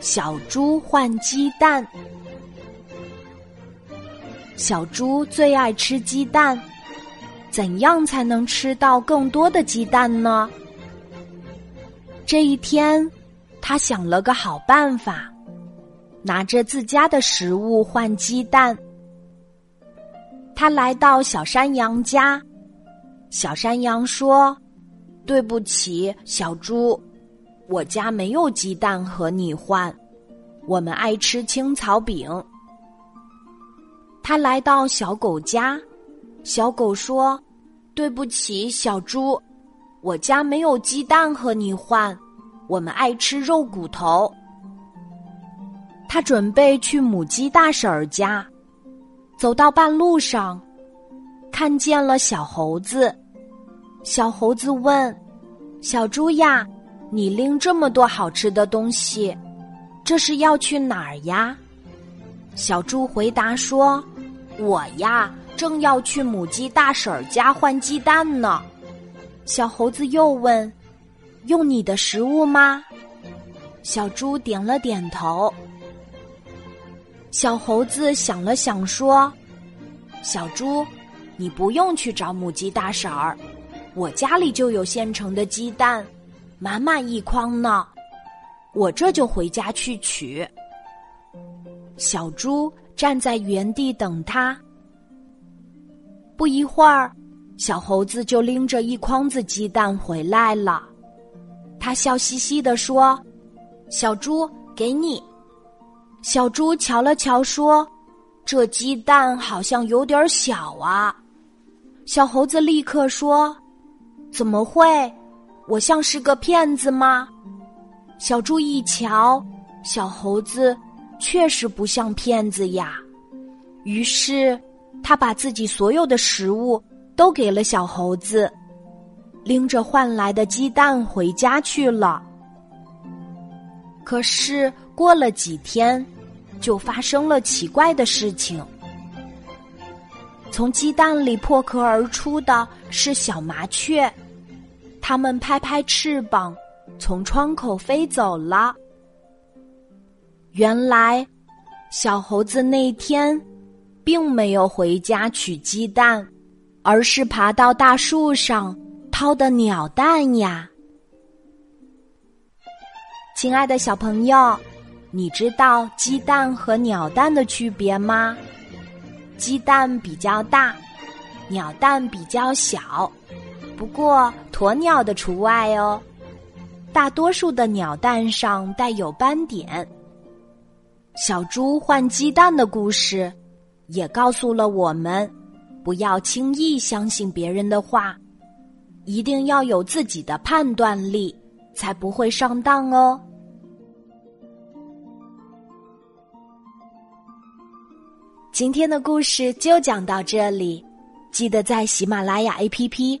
小猪换鸡蛋。小猪最爱吃鸡蛋，怎样才能吃到更多的鸡蛋呢？这一天，他想了个好办法，拿着自家的食物换鸡蛋。他来到小山羊家，小山羊说：“对不起，小猪，我家没有鸡蛋和你换，我们爱吃青草饼。”他来到小狗家，小狗说：“对不起，小猪，我家没有鸡蛋和你换，我们爱吃肉骨头。”他准备去母鸡大婶儿家，走到半路上，看见了小猴子。小猴子问：“小猪呀，你拎这么多好吃的东西，这是要去哪儿呀？”小猪回答说。我呀，正要去母鸡大婶儿家换鸡蛋呢。小猴子又问：“用你的食物吗？”小猪点了点头。小猴子想了想说：“小猪，你不用去找母鸡大婶儿，我家里就有现成的鸡蛋，满满一筐呢。我这就回家去取。”小猪。站在原地等他。不一会儿，小猴子就拎着一筐子鸡蛋回来了。他笑嘻嘻地说：“小猪，给你。”小猪瞧了瞧，说：“这鸡蛋好像有点小啊。”小猴子立刻说：“怎么会？我像是个骗子吗？”小猪一瞧，小猴子。确实不像骗子呀，于是他把自己所有的食物都给了小猴子，拎着换来的鸡蛋回家去了。可是过了几天，就发生了奇怪的事情。从鸡蛋里破壳而出的是小麻雀，它们拍拍翅膀，从窗口飞走了。原来，小猴子那天并没有回家取鸡蛋，而是爬到大树上掏的鸟蛋呀。亲爱的小朋友，你知道鸡蛋和鸟蛋的区别吗？鸡蛋比较大，鸟蛋比较小，不过鸵鸟的除外哦。大多数的鸟蛋上带有斑点。小猪换鸡蛋的故事，也告诉了我们，不要轻易相信别人的话，一定要有自己的判断力，才不会上当哦。今天的故事就讲到这里，记得在喜马拉雅 APP